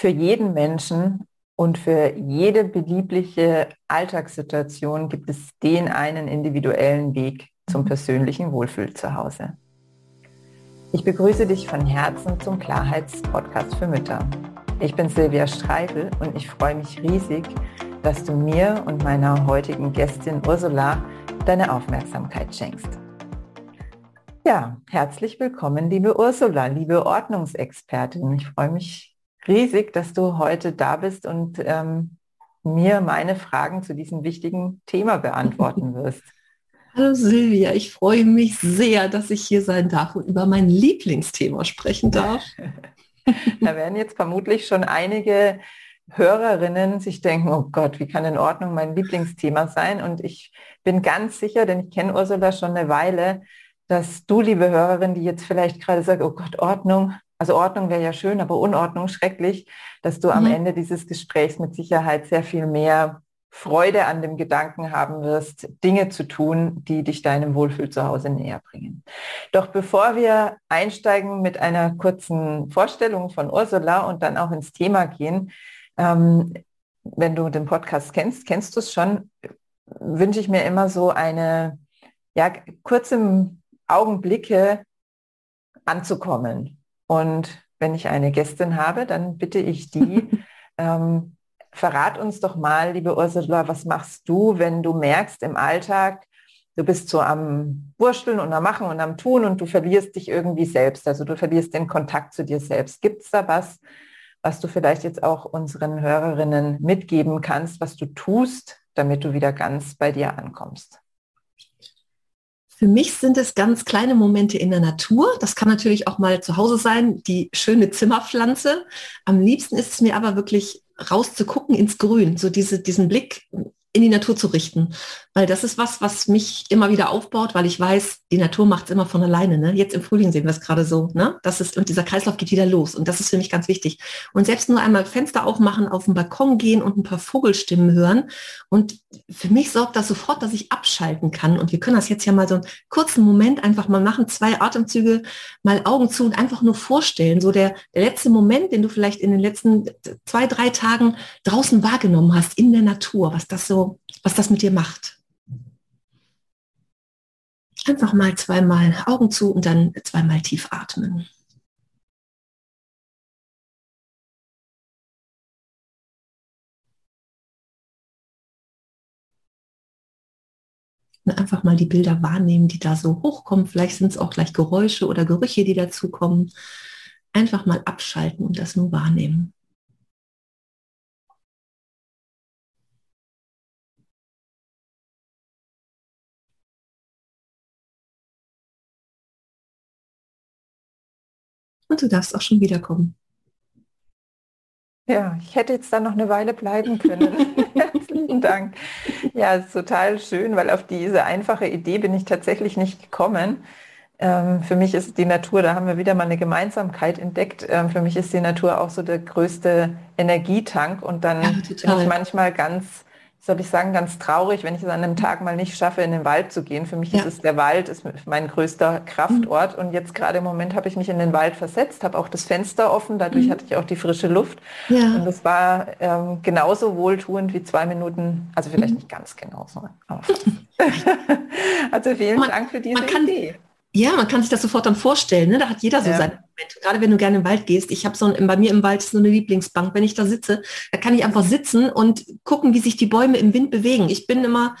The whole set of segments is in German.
für jeden Menschen und für jede beliebliche Alltagssituation gibt es den einen individuellen Weg zum persönlichen Wohlfühl zu Hause. Ich begrüße dich von Herzen zum Klarheitspodcast für Mütter. Ich bin Silvia Streifel und ich freue mich riesig, dass du mir und meiner heutigen Gästin Ursula deine Aufmerksamkeit schenkst. Ja, herzlich willkommen, liebe Ursula, liebe Ordnungsexpertin. Ich freue mich riesig, dass du heute da bist und ähm, mir meine Fragen zu diesem wichtigen Thema beantworten wirst. Hallo Silvia, ich freue mich sehr, dass ich hier sein darf und über mein Lieblingsthema sprechen darf. da werden jetzt vermutlich schon einige Hörerinnen sich denken, oh Gott, wie kann in Ordnung mein Lieblingsthema sein? Und ich bin ganz sicher, denn ich kenne Ursula schon eine Weile, dass du, liebe Hörerin, die jetzt vielleicht gerade sagt, oh Gott, Ordnung, also Ordnung wäre ja schön, aber Unordnung schrecklich, dass du am mhm. Ende dieses Gesprächs mit Sicherheit sehr viel mehr Freude an dem Gedanken haben wirst, Dinge zu tun, die dich deinem Wohlfühl zu Hause näher bringen. Doch bevor wir einsteigen mit einer kurzen Vorstellung von Ursula und dann auch ins Thema gehen, ähm, wenn du den Podcast kennst, kennst du es schon, wünsche ich mir immer so eine ja, kurze Augenblicke anzukommen. Und wenn ich eine Gästin habe, dann bitte ich die, ähm, verrat uns doch mal, liebe Ursula, was machst du, wenn du merkst im Alltag, du bist so am Wursteln und am Machen und am Tun und du verlierst dich irgendwie selbst, also du verlierst den Kontakt zu dir selbst. Gibt es da was, was du vielleicht jetzt auch unseren Hörerinnen mitgeben kannst, was du tust, damit du wieder ganz bei dir ankommst? Für mich sind es ganz kleine Momente in der Natur. Das kann natürlich auch mal zu Hause sein, die schöne Zimmerpflanze. Am liebsten ist es mir aber wirklich rauszugucken ins Grün, so diese, diesen Blick in die Natur zu richten. Weil das ist was, was mich immer wieder aufbaut, weil ich weiß, die Natur macht es immer von alleine. Ne? Jetzt im Frühling sehen wir es gerade so. Ne? Das ist, und dieser Kreislauf geht wieder los. Und das ist für mich ganz wichtig. Und selbst nur einmal Fenster aufmachen, auf den Balkon gehen und ein paar Vogelstimmen hören. Und für mich sorgt das sofort, dass ich abschalten kann. Und wir können das jetzt ja mal so einen kurzen Moment einfach mal machen, zwei Atemzüge, mal Augen zu und einfach nur vorstellen. So der, der letzte Moment, den du vielleicht in den letzten zwei, drei Tagen draußen wahrgenommen hast, in der Natur, was das so was das mit dir macht. Einfach mal zweimal Augen zu und dann zweimal tief atmen. Und einfach mal die Bilder wahrnehmen, die da so hochkommen. Vielleicht sind es auch gleich Geräusche oder Gerüche, die dazukommen. Einfach mal abschalten und das nur wahrnehmen. Und du darfst auch schon wiederkommen. Ja, ich hätte jetzt dann noch eine Weile bleiben können. Herzlichen Dank. Ja, es ist total schön, weil auf diese einfache Idee bin ich tatsächlich nicht gekommen. Ähm, für mich ist die Natur, da haben wir wieder mal eine Gemeinsamkeit entdeckt. Ähm, für mich ist die Natur auch so der größte Energietank und dann ja, bin ich manchmal ganz soll ich sagen, ganz traurig, wenn ich es an einem Tag mal nicht schaffe, in den Wald zu gehen. Für mich ja. ist es der Wald, ist mein größter Kraftort. Mhm. Und jetzt gerade im Moment habe ich mich in den Wald versetzt, habe auch das Fenster offen, dadurch mhm. hatte ich auch die frische Luft. Ja. Und das war ähm, genauso wohltuend wie zwei Minuten, also vielleicht mhm. nicht ganz genauso. also vielen man, Dank für diese Idee. Ja, man kann sich das sofort dann vorstellen. Ne? Da hat jeder so ja. seine Momente. Gerade wenn du gerne im Wald gehst. Ich habe so ein, bei mir im Wald so eine Lieblingsbank. Wenn ich da sitze, da kann ich einfach sitzen und gucken, wie sich die Bäume im Wind bewegen. Ich bin immer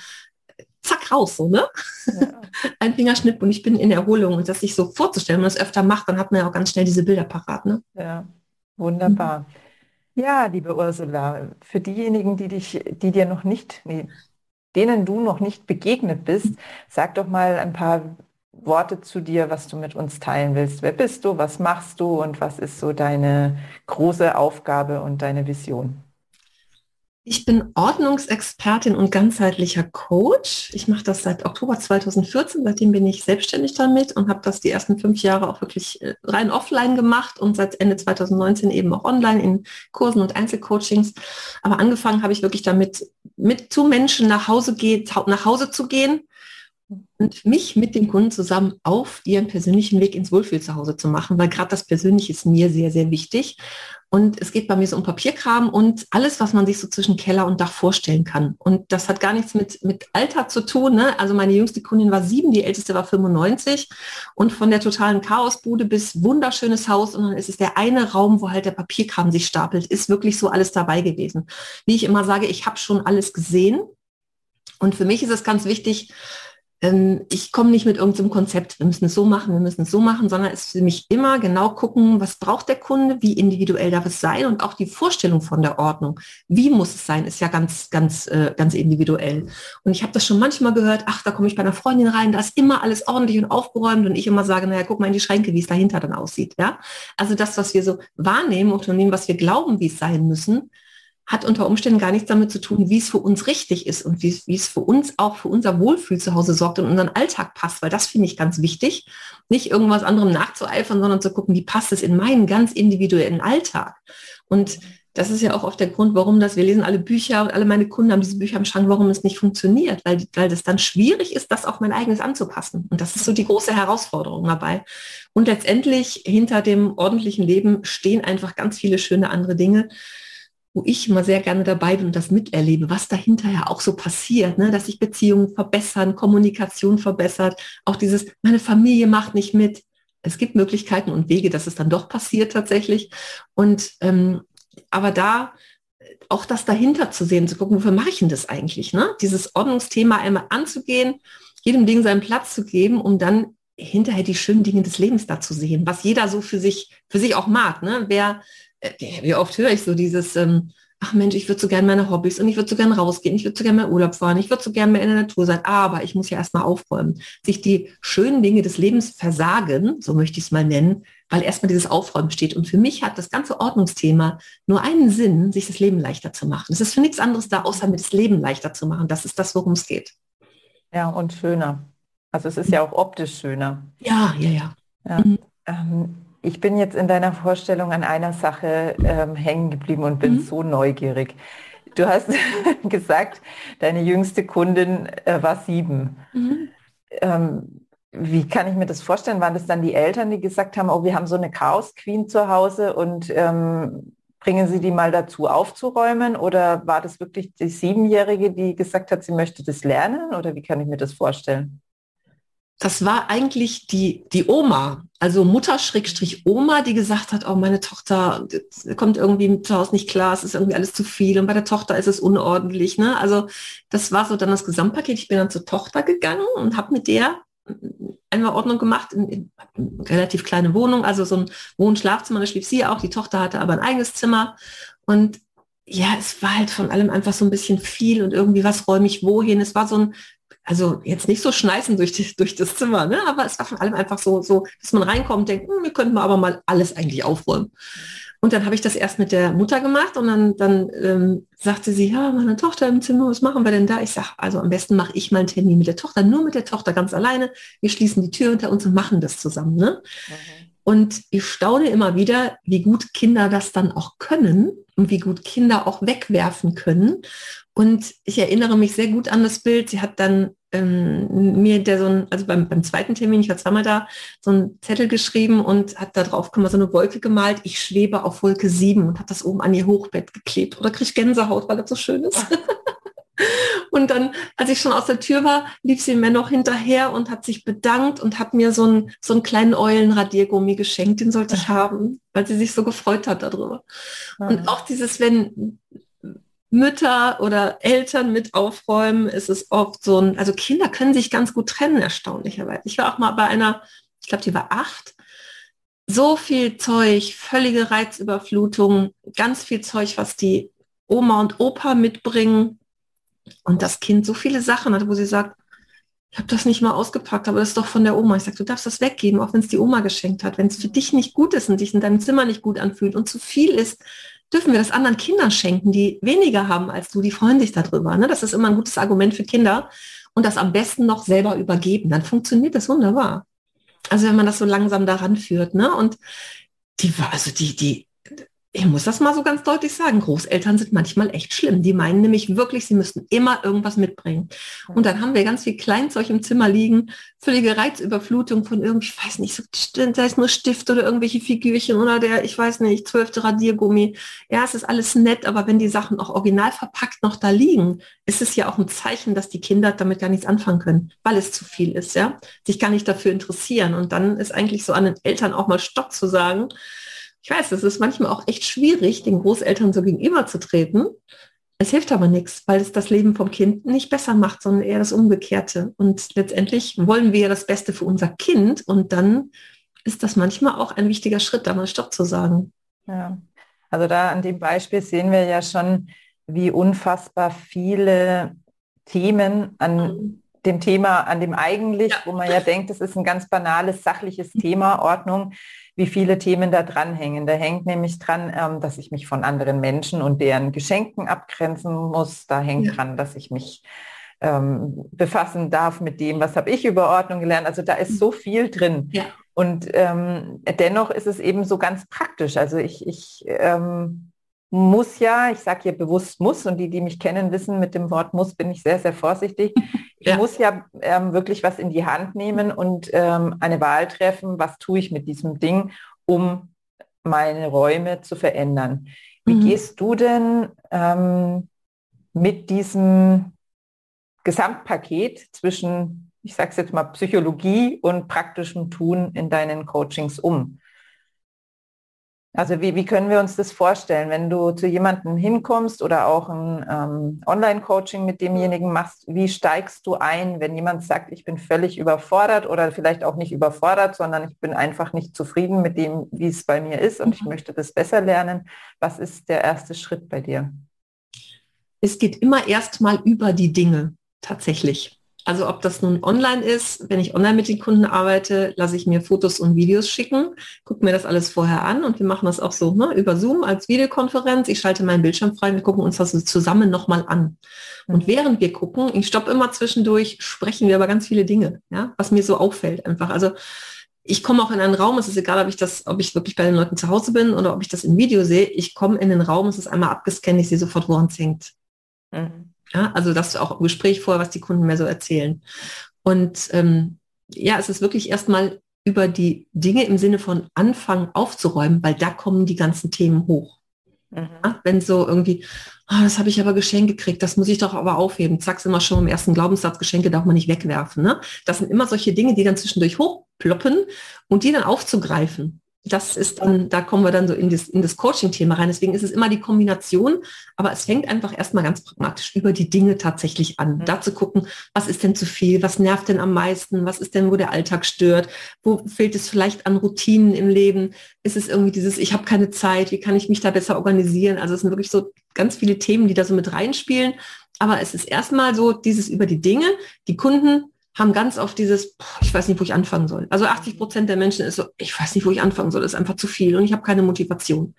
zack raus, so, ne? Ja. ein Fingerschnipp und ich bin in Erholung. Und das sich so vorzustellen, wenn man das öfter macht, dann hat man ja auch ganz schnell diese Bilder parat, ne? Ja, wunderbar. Mhm. Ja, liebe Ursula, für diejenigen, die dich, die dir noch nicht, nee, denen du noch nicht begegnet bist, sag doch mal ein paar Worte zu dir, was du mit uns teilen willst. Wer bist du, was machst du und was ist so deine große Aufgabe und deine Vision? Ich bin Ordnungsexpertin und ganzheitlicher Coach. Ich mache das seit Oktober 2014. Seitdem bin ich selbstständig damit und habe das die ersten fünf Jahre auch wirklich äh, rein offline gemacht und seit Ende 2019 eben auch online in Kursen und Einzelcoachings. Aber angefangen habe ich wirklich damit, mit zu Menschen nach Hause geht, nach Hause zu gehen und mich mit dem Kunden zusammen auf ihren persönlichen Weg ins Wohlfühl zu Hause zu machen, weil gerade das Persönliche ist mir sehr, sehr wichtig. Und es geht bei mir so um Papierkram und alles, was man sich so zwischen Keller und Dach vorstellen kann. Und das hat gar nichts mit, mit Alter zu tun. Ne? Also meine jüngste Kundin war sieben, die älteste war 95. Und von der totalen Chaosbude bis wunderschönes Haus. Und dann ist es der eine Raum, wo halt der Papierkram sich stapelt, ist wirklich so alles dabei gewesen. Wie ich immer sage, ich habe schon alles gesehen. Und für mich ist es ganz wichtig, ähm, ich komme nicht mit irgendeinem Konzept, wir müssen es so machen, wir müssen es so machen, sondern es ist für mich immer genau gucken, was braucht der Kunde, wie individuell darf es sein und auch die Vorstellung von der Ordnung. Wie muss es sein, ist ja ganz, ganz, äh, ganz individuell. Und ich habe das schon manchmal gehört, ach, da komme ich bei einer Freundin rein, da ist immer alles ordentlich und aufgeräumt und ich immer sage, naja, guck mal in die Schränke, wie es dahinter dann aussieht. Ja? Also das, was wir so wahrnehmen und dem, was wir glauben, wie es sein müssen, hat unter Umständen gar nichts damit zu tun, wie es für uns richtig ist und wie, wie es für uns auch für unser Wohlfühl zu Hause sorgt und unseren Alltag passt, weil das finde ich ganz wichtig, nicht irgendwas anderem nachzueifern, sondern zu gucken, wie passt es in meinen ganz individuellen Alltag. Und das ist ja auch oft der Grund, warum das, wir lesen alle Bücher und alle meine Kunden haben diese Bücher im Schrank, warum es nicht funktioniert, weil, weil das dann schwierig ist, das auf mein eigenes anzupassen. Und das ist so die große Herausforderung dabei. Und letztendlich hinter dem ordentlichen Leben stehen einfach ganz viele schöne andere Dinge wo ich immer sehr gerne dabei bin und das miterlebe, was dahinter ja auch so passiert, ne? dass sich Beziehungen verbessern, Kommunikation verbessert, auch dieses, meine Familie macht nicht mit. Es gibt Möglichkeiten und Wege, dass es dann doch passiert tatsächlich. Und ähm, aber da auch das dahinter zu sehen, zu gucken, wofür mache ich denn das eigentlich? Ne? Dieses Ordnungsthema einmal anzugehen, jedem Ding seinen Platz zu geben, um dann hinterher die schönen Dinge des Lebens da zu sehen, was jeder so für sich, für sich auch mag. Ne? Wer äh, wie oft höre ich so dieses, ähm, ach Mensch, ich würde so gerne meine Hobbys und ich würde so gerne rausgehen, ich würde so gerne mehr Urlaub fahren, ich würde so gerne mehr in der Natur sein, aber ich muss ja erstmal aufräumen. Sich die schönen Dinge des Lebens versagen, so möchte ich es mal nennen, weil erstmal dieses Aufräumen steht. Und für mich hat das ganze Ordnungsthema nur einen Sinn, sich das Leben leichter zu machen. Es ist für nichts anderes da, außer mir das Leben leichter zu machen. Das ist das, worum es geht. Ja, und schöner. Also es ist ja auch optisch schöner. Ja, ja, ja. ja. Mhm. Ähm, ich bin jetzt in deiner Vorstellung an einer Sache ähm, hängen geblieben und bin mhm. so neugierig. Du hast gesagt, deine jüngste Kundin äh, war sieben. Mhm. Ähm, wie kann ich mir das vorstellen? Waren das dann die Eltern, die gesagt haben, oh, wir haben so eine Chaos Queen zu Hause und ähm, bringen Sie die mal dazu aufzuräumen? Oder war das wirklich die Siebenjährige, die gesagt hat, sie möchte das lernen? Oder wie kann ich mir das vorstellen? Das war eigentlich die, die Oma, also Mutter Schrägstrich Oma, die gesagt hat, oh, meine Tochter kommt irgendwie zu Hause nicht klar, es ist irgendwie alles zu viel und bei der Tochter ist es unordentlich. Ne? Also das war so dann das Gesamtpaket. Ich bin dann zur Tochter gegangen und habe mit der einmal Ordnung gemacht, in, in, in relativ kleine Wohnung, also so ein Wohn-Schlafzimmer, da schlief sie auch, die Tochter hatte aber ein eigenes Zimmer und ja, es war halt von allem einfach so ein bisschen viel und irgendwie was räume ich wohin. Es war so ein also jetzt nicht so schneisen durch, die, durch das Zimmer, ne? aber es war von allem einfach so, so dass man reinkommt und denkt, hm, wir könnten aber mal alles eigentlich aufräumen. Und dann habe ich das erst mit der Mutter gemacht und dann, dann ähm, sagte sie, ja, meine Tochter im Zimmer, was machen wir denn da? Ich sage, also am besten mache ich mal einen Termin mit der Tochter, nur mit der Tochter ganz alleine. Wir schließen die Tür hinter uns und machen das zusammen. Ne? Mhm. Und ich staune immer wieder, wie gut Kinder das dann auch können und wie gut Kinder auch wegwerfen können. Und ich erinnere mich sehr gut an das Bild. Sie hat dann ähm, mir der so ein, also beim, beim zweiten Termin, ich war zweimal da, so einen Zettel geschrieben und hat da drauf so eine Wolke gemalt. Ich schwebe auf Wolke 7 und hat das oben an ihr Hochbett geklebt. Oder kriege Gänsehaut, weil das so schön ist. und dann, als ich schon aus der Tür war, lief sie mir noch hinterher und hat sich bedankt und hat mir so einen, so einen kleinen Eulenradiergummi geschenkt. Den sollte ich haben, weil sie sich so gefreut hat darüber. Und auch dieses, wenn Mütter oder Eltern mit aufräumen, ist es oft so ein, also Kinder können sich ganz gut trennen, erstaunlicherweise. Ich war auch mal bei einer, ich glaube, die war acht, so viel Zeug, völlige Reizüberflutung, ganz viel Zeug, was die Oma und Opa mitbringen. Und das Kind so viele Sachen hat, wo sie sagt, ich habe das nicht mal ausgepackt, aber das ist doch von der Oma. Ich sage, du darfst das weggeben, auch wenn es die Oma geschenkt hat. Wenn es für dich nicht gut ist und dich in deinem Zimmer nicht gut anfühlt und zu viel ist, dürfen wir das anderen Kindern schenken, die weniger haben als du, die freuen sich darüber. Ne? Das ist immer ein gutes Argument für Kinder. Und das am besten noch selber übergeben. Dann funktioniert das wunderbar. Also wenn man das so langsam daran führt. Ne? Und die also die, die, ich muss das mal so ganz deutlich sagen, Großeltern sind manchmal echt schlimm. Die meinen nämlich wirklich, sie müssten immer irgendwas mitbringen. Und dann haben wir ganz viel Kleinzeug im Zimmer liegen, völlige Reizüberflutung von irgendwie, ich weiß nicht, so, sei es nur Stift oder irgendwelche Figürchen oder der, ich weiß nicht, zwölfte Radiergummi. Ja, es ist alles nett, aber wenn die Sachen auch original verpackt noch da liegen, ist es ja auch ein Zeichen, dass die Kinder damit gar nichts anfangen können, weil es zu viel ist, ja, sich gar nicht dafür interessieren. Und dann ist eigentlich so an den Eltern auch mal Stopp zu sagen, ich weiß, es ist manchmal auch echt schwierig, den Großeltern so gegenüberzutreten. Es hilft aber nichts, weil es das Leben vom Kind nicht besser macht, sondern eher das Umgekehrte. Und letztendlich wollen wir ja das Beste für unser Kind und dann ist das manchmal auch ein wichtiger Schritt, da mal Stopp zu sagen. Ja, also da an dem Beispiel sehen wir ja schon, wie unfassbar viele Themen an mhm. dem Thema, an dem eigentlich, ja. wo man ja denkt, das ist ein ganz banales, sachliches Thema, Ordnung, wie viele Themen da dranhängen. Da hängt nämlich dran, ähm, dass ich mich von anderen Menschen und deren Geschenken abgrenzen muss. Da hängt ja. dran, dass ich mich ähm, befassen darf mit dem, was habe ich über Ordnung gelernt. Also da ist so viel drin. Ja. Und ähm, dennoch ist es eben so ganz praktisch. Also ich, ich ähm, muss ja, ich sage hier bewusst muss, und die, die mich kennen, wissen, mit dem Wort muss bin ich sehr, sehr vorsichtig. Ich ja. muss ja ähm, wirklich was in die Hand nehmen und ähm, eine Wahl treffen, was tue ich mit diesem Ding, um meine Räume zu verändern. Wie mhm. gehst du denn ähm, mit diesem Gesamtpaket zwischen, ich sage es jetzt mal, Psychologie und praktischem Tun in deinen Coachings um? Also wie, wie können wir uns das vorstellen, wenn du zu jemandem hinkommst oder auch ein ähm, Online-Coaching mit demjenigen machst, wie steigst du ein, wenn jemand sagt, ich bin völlig überfordert oder vielleicht auch nicht überfordert, sondern ich bin einfach nicht zufrieden mit dem, wie es bei mir ist und ich mhm. möchte das besser lernen. Was ist der erste Schritt bei dir? Es geht immer erstmal über die Dinge tatsächlich. Also ob das nun online ist, wenn ich online mit den Kunden arbeite, lasse ich mir Fotos und Videos schicken, gucke mir das alles vorher an und wir machen das auch so ne, über Zoom als Videokonferenz. Ich schalte meinen Bildschirm frei, wir gucken uns das zusammen nochmal an. Und mhm. während wir gucken, ich stoppe immer zwischendurch, sprechen wir über ganz viele Dinge, ja, was mir so auffällt einfach. Also ich komme auch in einen Raum, es ist egal, ob ich das, ob ich wirklich bei den Leuten zu Hause bin oder ob ich das im Video sehe, ich komme in den Raum, es ist einmal abgescannt, ich sehe sofort, woran es hängt. Mhm. Ja, also das auch im Gespräch vorher, was die Kunden mir so erzählen. Und ähm, ja, es ist wirklich erstmal über die Dinge im Sinne von anfangen aufzuräumen, weil da kommen die ganzen Themen hoch. Mhm. Ja, wenn so irgendwie, oh, das habe ich aber Geschenke gekriegt, das muss ich doch aber aufheben. Zack, immer schon im ersten Glaubenssatz, Geschenke darf man nicht wegwerfen. Ne? Das sind immer solche Dinge, die dann zwischendurch hochploppen und die dann aufzugreifen das ist dann, da kommen wir dann so in das, in das Coaching-Thema rein. Deswegen ist es immer die Kombination, aber es fängt einfach erstmal ganz pragmatisch über die Dinge tatsächlich an. Mhm. Da zu gucken, was ist denn zu viel, was nervt denn am meisten, was ist denn, wo der Alltag stört, wo fehlt es vielleicht an Routinen im Leben, ist es irgendwie dieses, ich habe keine Zeit, wie kann ich mich da besser organisieren? Also es sind wirklich so ganz viele Themen, die da so mit reinspielen. Aber es ist erstmal so dieses über die Dinge, die Kunden haben ganz oft dieses, ich weiß nicht, wo ich anfangen soll. Also 80 Prozent der Menschen ist so, ich weiß nicht, wo ich anfangen soll, ist einfach zu viel und ich habe keine Motivation.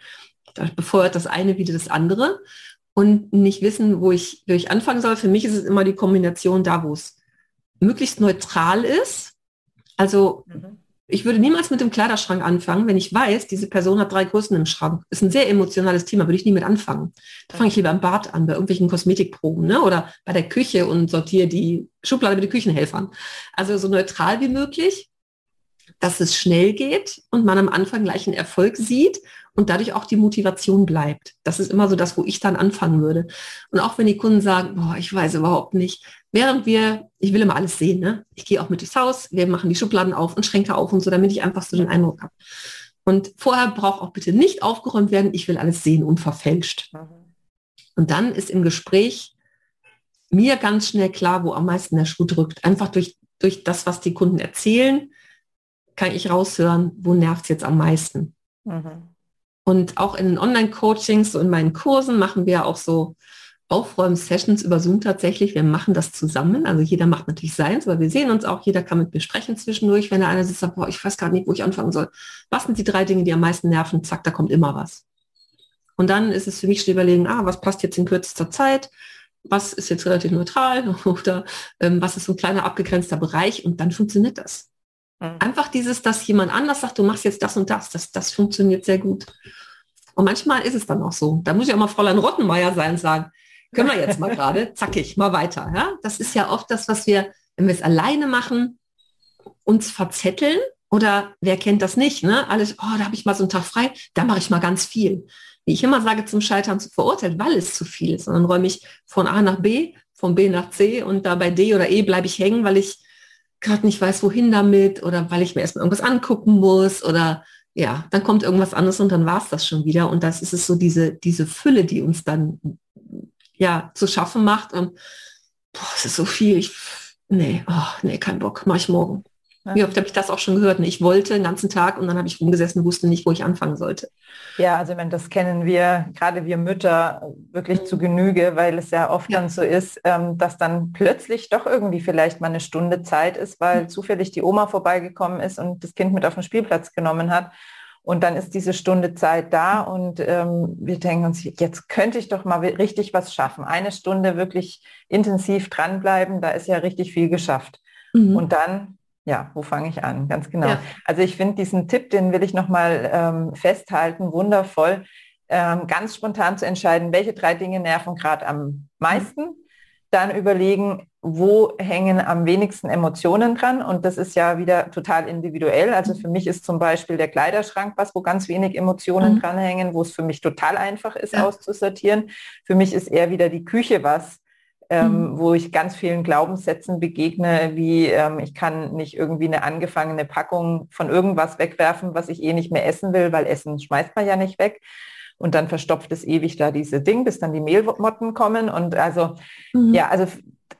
Da befeuert das eine wieder das andere und nicht wissen, wo ich, wo ich anfangen soll. Für mich ist es immer die Kombination da, wo es möglichst neutral ist. Also mhm ich würde niemals mit dem Kleiderschrank anfangen, wenn ich weiß, diese Person hat drei Größen im Schrank. Ist ein sehr emotionales Thema, würde ich nie mit anfangen. Da fange ich lieber am Bad an, bei irgendwelchen Kosmetikproben ne? oder bei der Küche und sortiere die Schublade mit den Küchenhelfern. Also so neutral wie möglich, dass es schnell geht und man am Anfang gleich einen Erfolg sieht und dadurch auch die Motivation bleibt. Das ist immer so das, wo ich dann anfangen würde. Und auch wenn die Kunden sagen, boah, ich weiß überhaupt nicht, während wir, ich will immer alles sehen, ne? ich gehe auch mit durchs Haus, wir machen die Schubladen auf und Schränke auf und so, damit ich einfach so den Eindruck habe. Und vorher braucht auch bitte nicht aufgeräumt werden, ich will alles sehen, unverfälscht. Mhm. Und dann ist im Gespräch mir ganz schnell klar, wo am meisten der Schuh drückt. Einfach durch, durch das, was die Kunden erzählen, kann ich raushören, wo nervt es jetzt am meisten. Mhm. Und auch in Online-Coachings, so in meinen Kursen machen wir auch so Aufräumen-Sessions über Zoom tatsächlich. Wir machen das zusammen. Also jeder macht natürlich seins, aber wir sehen uns auch. Jeder kann mit besprechen zwischendurch, wenn der eine sitzt, boah, ich weiß gar nicht, wo ich anfangen soll. Was sind die drei Dinge, die am meisten nerven? Zack, da kommt immer was. Und dann ist es für mich zu überlegen, ah, was passt jetzt in kürzester Zeit? Was ist jetzt relativ neutral? Oder ähm, was ist so ein kleiner abgegrenzter Bereich? Und dann funktioniert das. Mhm. Einfach dieses, dass jemand anders sagt, du machst jetzt das und das, das, das funktioniert sehr gut. Und manchmal ist es dann auch so. Da muss ich auch mal Fräulein Rottenmeier sein und sagen, können wir jetzt mal gerade, zackig, mal weiter. Ja? Das ist ja oft das, was wir, wenn wir es alleine machen, uns verzetteln oder wer kennt das nicht? Ne? Alles, oh, da habe ich mal so einen Tag frei, da mache ich mal ganz viel. Wie ich immer sage, zum Scheitern zu verurteilen, weil es zu viel ist. Und dann räume ich von A nach B, von B nach C und da bei D oder E bleibe ich hängen, weil ich gerade nicht weiß, wohin damit oder weil ich mir erstmal irgendwas angucken muss oder ja, dann kommt irgendwas anderes und dann war es das schon wieder. Und das ist es so diese, diese Fülle, die uns dann ja zu schaffen macht. Und boah, es ist so viel. Ich, nee, oh, nee, kein Bock, mach ich morgen. Ja. Wie oft habe ich das auch schon gehört? Ne? Ich wollte den ganzen Tag und dann habe ich rumgesessen und wusste nicht, wo ich anfangen sollte. Ja, also wenn das kennen wir, gerade wir Mütter, wirklich mhm. zu Genüge, weil es ja oft ja. dann so ist, ähm, dass dann plötzlich doch irgendwie vielleicht mal eine Stunde Zeit ist, weil mhm. zufällig die Oma vorbeigekommen ist und das Kind mit auf den Spielplatz genommen hat. Und dann ist diese Stunde Zeit da und ähm, wir denken uns, jetzt könnte ich doch mal richtig was schaffen. Eine Stunde wirklich intensiv dranbleiben, da ist ja richtig viel geschafft. Mhm. Und dann ja, wo fange ich an? Ganz genau. Ja. Also ich finde diesen Tipp, den will ich nochmal ähm, festhalten, wundervoll, ähm, ganz spontan zu entscheiden, welche drei Dinge nerven gerade am meisten. Mhm. Dann überlegen, wo hängen am wenigsten Emotionen dran. Und das ist ja wieder total individuell. Also für mich ist zum Beispiel der Kleiderschrank was, wo ganz wenig Emotionen mhm. dranhängen, wo es für mich total einfach ist ja. auszusortieren. Für mich ist eher wieder die Küche was, ähm, mhm. wo ich ganz vielen Glaubenssätzen begegne, wie ähm, ich kann nicht irgendwie eine angefangene Packung von irgendwas wegwerfen, was ich eh nicht mehr essen will, weil Essen schmeißt man ja nicht weg. Und dann verstopft es ewig da diese Ding, bis dann die Mehlmotten kommen. Und also, mhm. ja, also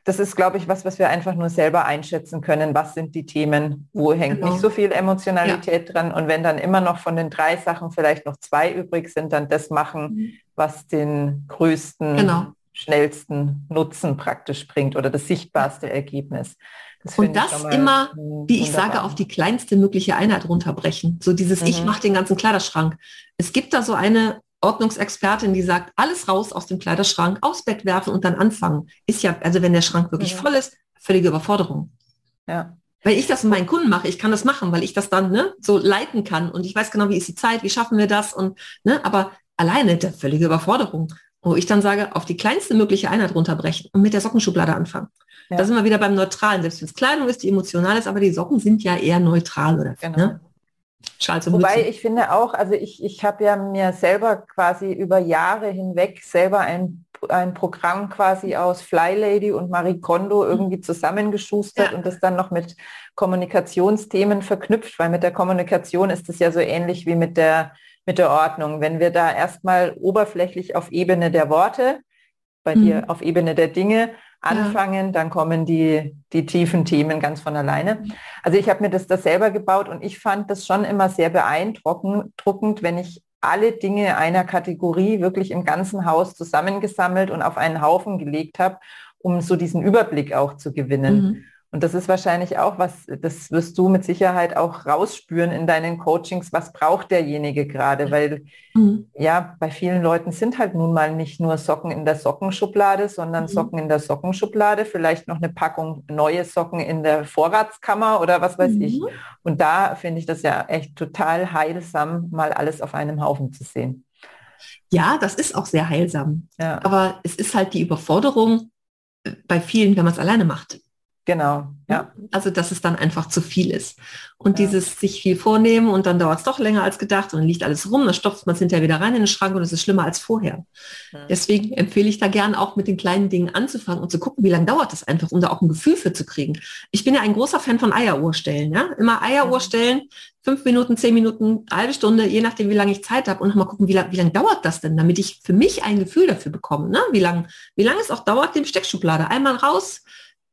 das ist, glaube ich, was, was wir einfach nur selber einschätzen können. Was sind die Themen? Wo hängt genau. nicht so viel Emotionalität ja. dran? Und wenn dann immer noch von den drei Sachen vielleicht noch zwei übrig sind, dann das machen, mhm. was den größten genau schnellsten Nutzen praktisch bringt oder das sichtbarste Ergebnis. Das und das immer, wie ich sage, auf die kleinste mögliche Einheit runterbrechen. So dieses, mhm. ich mache den ganzen Kleiderschrank. Es gibt da so eine Ordnungsexpertin, die sagt, alles raus aus dem Kleiderschrank, aufs Bett werfen und dann anfangen. Ist ja, also wenn der Schrank wirklich mhm. voll ist, völlige Überforderung. Ja. Weil ich das mit meinen Kunden mache, ich kann das machen, weil ich das dann ne, so leiten kann und ich weiß genau, wie ist die Zeit, wie schaffen wir das und ne, aber alleine der völlige Überforderung wo ich dann sage, auf die kleinste mögliche Einheit runterbrechen und mit der Sockenschublade anfangen. Ja. Da sind wir wieder beim Neutralen. Selbst wenn es Kleidung ist, die emotional ist, aber die Socken sind ja eher neutral oder genau. ne? Wobei ich finde auch, also ich, ich habe ja mir selber quasi über Jahre hinweg selber ein, ein Programm quasi aus Fly Lady und Marie Kondo irgendwie zusammengeschustert ja. und das dann noch mit Kommunikationsthemen verknüpft, weil mit der Kommunikation ist es ja so ähnlich wie mit der mit der Ordnung. Wenn wir da erstmal oberflächlich auf Ebene der Worte, bei mhm. dir auf Ebene der Dinge anfangen, ja. dann kommen die, die tiefen Themen ganz von alleine. Also ich habe mir das, das selber gebaut und ich fand das schon immer sehr beeindruckend, wenn ich alle Dinge einer Kategorie wirklich im ganzen Haus zusammengesammelt und auf einen Haufen gelegt habe, um so diesen Überblick auch zu gewinnen. Mhm. Und das ist wahrscheinlich auch was, das wirst du mit Sicherheit auch rausspüren in deinen Coachings, was braucht derjenige gerade, weil mhm. ja, bei vielen Leuten sind halt nun mal nicht nur Socken in der Sockenschublade, sondern mhm. Socken in der Sockenschublade, vielleicht noch eine Packung neue Socken in der Vorratskammer oder was weiß mhm. ich. Und da finde ich das ja echt total heilsam, mal alles auf einem Haufen zu sehen. Ja, das ist auch sehr heilsam. Ja. Aber es ist halt die Überforderung äh, bei vielen, wenn man es alleine macht. Genau, ja. Also, dass es dann einfach zu viel ist. Und ja. dieses sich viel vornehmen und dann dauert es doch länger als gedacht und dann liegt alles rum, dann stopft man es hinterher wieder rein in den Schrank und es ist schlimmer als vorher. Ja. Deswegen empfehle ich da gern auch mit den kleinen Dingen anzufangen und zu gucken, wie lange dauert das einfach, um da auch ein Gefühl für zu kriegen. Ich bin ja ein großer Fan von Eieruhrstellen, ja. Immer Eieruhr stellen, fünf Minuten, zehn Minuten, halbe Stunde, je nachdem, wie lange ich Zeit habe und nochmal gucken, wie lange wie lang dauert das denn, damit ich für mich ein Gefühl dafür bekomme, ne? wie lange wie lang es auch dauert, dem Steckschublade einmal raus,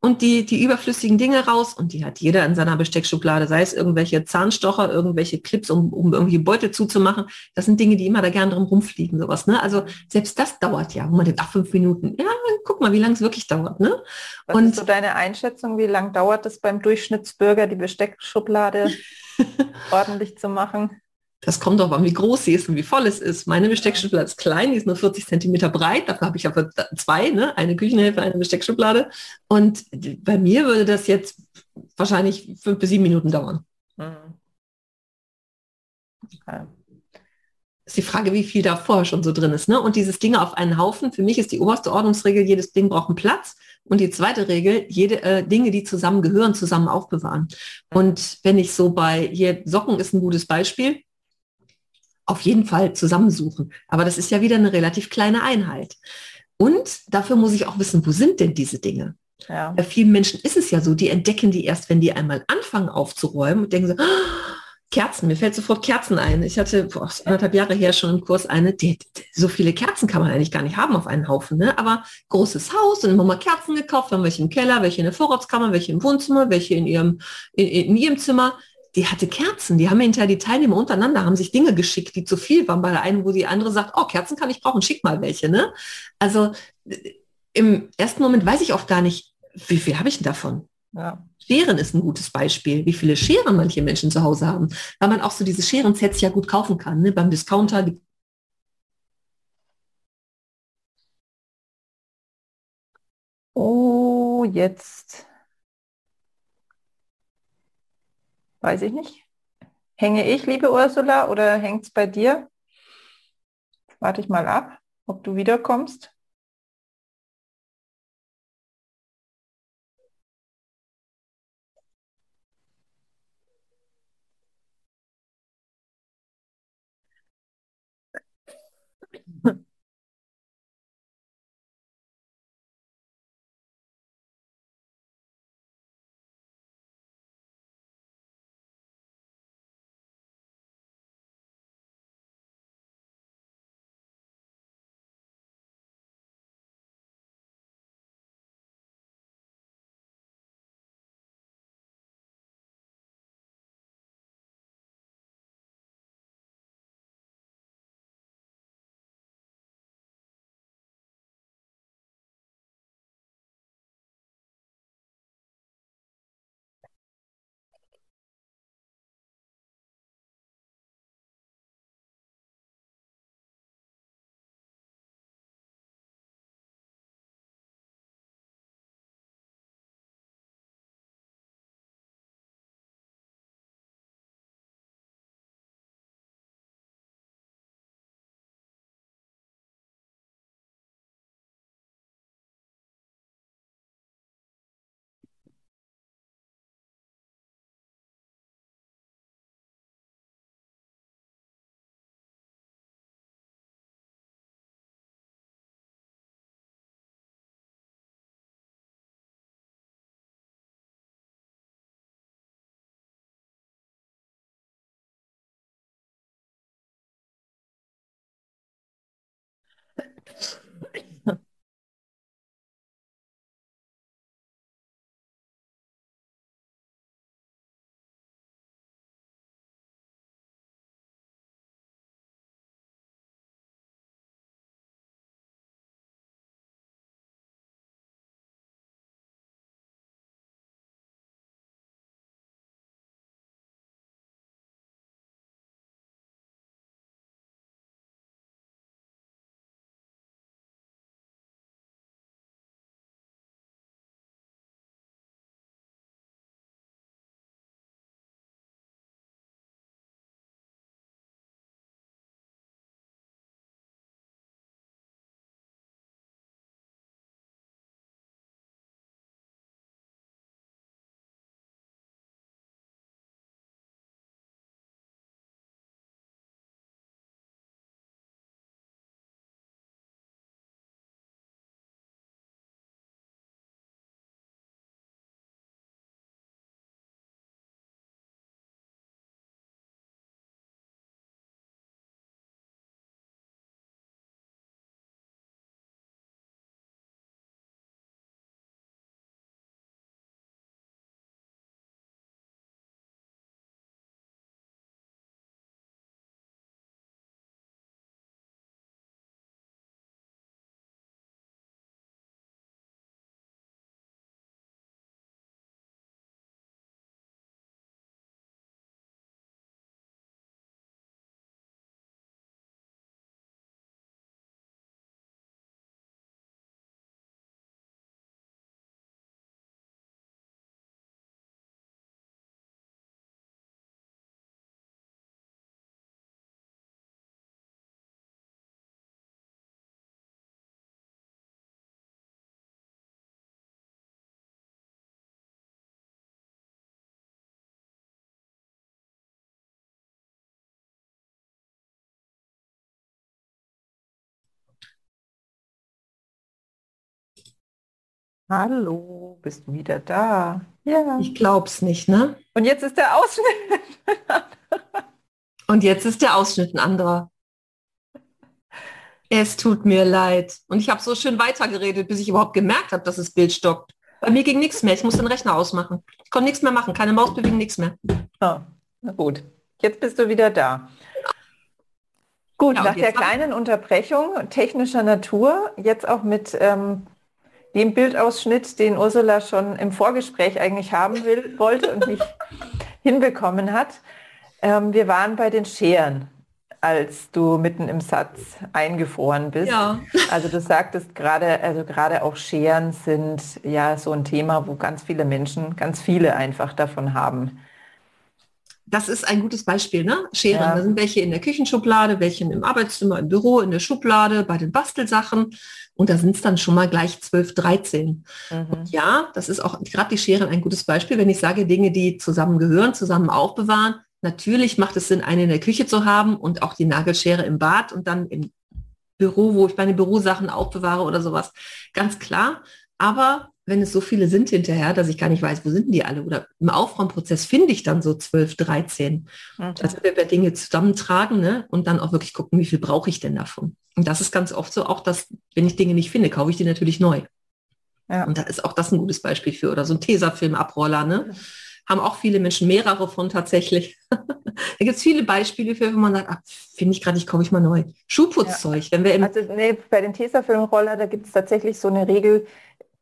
und die, die überflüssigen Dinge raus und die hat jeder in seiner Besteckschublade, sei es irgendwelche Zahnstocher, irgendwelche Clips, um, um irgendwie Beute zuzumachen. Das sind Dinge, die immer da gern drum rumfliegen, sowas. Ne? Also selbst das dauert ja, wo man denkt, ach, fünf Minuten. Ja, guck mal, wie lange es wirklich dauert. Ne? Was und ist so deine Einschätzung, wie lange dauert es beim Durchschnittsbürger, die Besteckschublade ordentlich zu machen? Das kommt auch an, wie groß sie ist und wie voll es ist. Meine Besteckschublade ist klein, die ist nur 40 Zentimeter breit. Dafür habe ich aber zwei, ne? eine Küchenhilfe, eine Besteckschublade. Und bei mir würde das jetzt wahrscheinlich fünf bis sieben Minuten dauern. Mhm. Okay. ist die Frage, wie viel da vorher schon so drin ist. Ne? Und dieses Dinge auf einen Haufen, für mich ist die oberste Ordnungsregel, jedes Ding braucht einen Platz. Und die zweite Regel, jede äh, Dinge, die zusammen gehören, zusammen aufbewahren. Und wenn ich so bei, hier Socken ist ein gutes Beispiel, auf jeden Fall zusammensuchen. Aber das ist ja wieder eine relativ kleine Einheit. Und dafür muss ich auch wissen, wo sind denn diese Dinge? Ja. Bei vielen Menschen ist es ja so, die entdecken die erst, wenn die einmal anfangen aufzuräumen und denken so, oh, Kerzen, mir fällt sofort Kerzen ein. Ich hatte boah, anderthalb Jahre her schon im Kurs eine, die, so viele Kerzen kann man eigentlich gar nicht haben auf einen Haufen, ne? aber großes Haus und immer mal Kerzen gekauft, haben welche im Keller, welche in der Vorratskammer, welche im Wohnzimmer, welche in ihrem, in, in ihrem Zimmer. Die hatte Kerzen, die haben hinterher die Teilnehmer untereinander, haben sich Dinge geschickt, die zu viel waren bei der einen, wo die andere sagt, oh, Kerzen kann ich brauchen, schick mal welche. Ne? Also im ersten Moment weiß ich oft gar nicht, wie viel habe ich denn davon? Ja. Scheren ist ein gutes Beispiel, wie viele Scheren manche Menschen zu Hause haben, weil man auch so diese Scheren-Sets ja gut kaufen kann. Ne? Beim Discounter Oh, jetzt weiß ich nicht. Hänge ich, liebe Ursula, oder hängt es bei dir? Warte ich mal ab, ob du wiederkommst. Hallo, bist du wieder da? Ja. Ich glaub's nicht, ne? Und jetzt ist der Ausschnitt. Und jetzt ist der Ausschnitt ein anderer. Es tut mir leid. Und ich habe so schön weitergeredet, bis ich überhaupt gemerkt habe, dass das Bild stockt. Bei mir ging nichts mehr. Ich muss den Rechner ausmachen. Ich konnte nichts mehr machen. Keine Maus bewegen, nichts mehr. Oh, na gut. Jetzt bist du wieder da. Gut, ja, nach der kleinen Unterbrechung technischer Natur, jetzt auch mit ähm, dem Bildausschnitt, den Ursula schon im Vorgespräch eigentlich haben will, wollte und nicht hinbekommen hat. Ähm, wir waren bei den Scheren, als du mitten im Satz eingefroren bist. Ja. Also du sagtest gerade, also gerade auch Scheren sind ja so ein Thema, wo ganz viele Menschen, ganz viele einfach davon haben das ist ein gutes Beispiel, ne? Scheren. Ja. Da sind welche in der Küchenschublade, welche im Arbeitszimmer, im Büro, in der Schublade, bei den Bastelsachen. Und da sind es dann schon mal gleich 12, 13. Mhm. Und ja, das ist auch gerade die Scheren ein gutes Beispiel, wenn ich sage, Dinge, die zusammengehören, zusammen aufbewahren. Natürlich macht es Sinn, eine in der Küche zu haben und auch die Nagelschere im Bad und dann im Büro, wo ich meine Bürosachen aufbewahre oder sowas. Ganz klar. Aber wenn es so viele sind hinterher, dass ich gar nicht weiß, wo sind die alle? Oder im Aufräumprozess finde ich dann so 12, 13. Mhm. Also wir Dinge zusammentragen ne? und dann auch wirklich gucken, wie viel brauche ich denn davon? Und das ist ganz oft so, auch dass, wenn ich Dinge nicht finde, kaufe ich die natürlich neu. Ja. Und da ist auch das ein gutes Beispiel für. Oder so ein Tesafilm-Abroller, ne? Haben auch viele Menschen mehrere von tatsächlich. da gibt es viele Beispiele für, wenn man sagt, finde ich gerade, ich kaufe ich mal neu. Schuhputzzeug, ja. wenn wir im Also nee, bei den Tesafilm-Roller, da gibt es tatsächlich so eine Regel,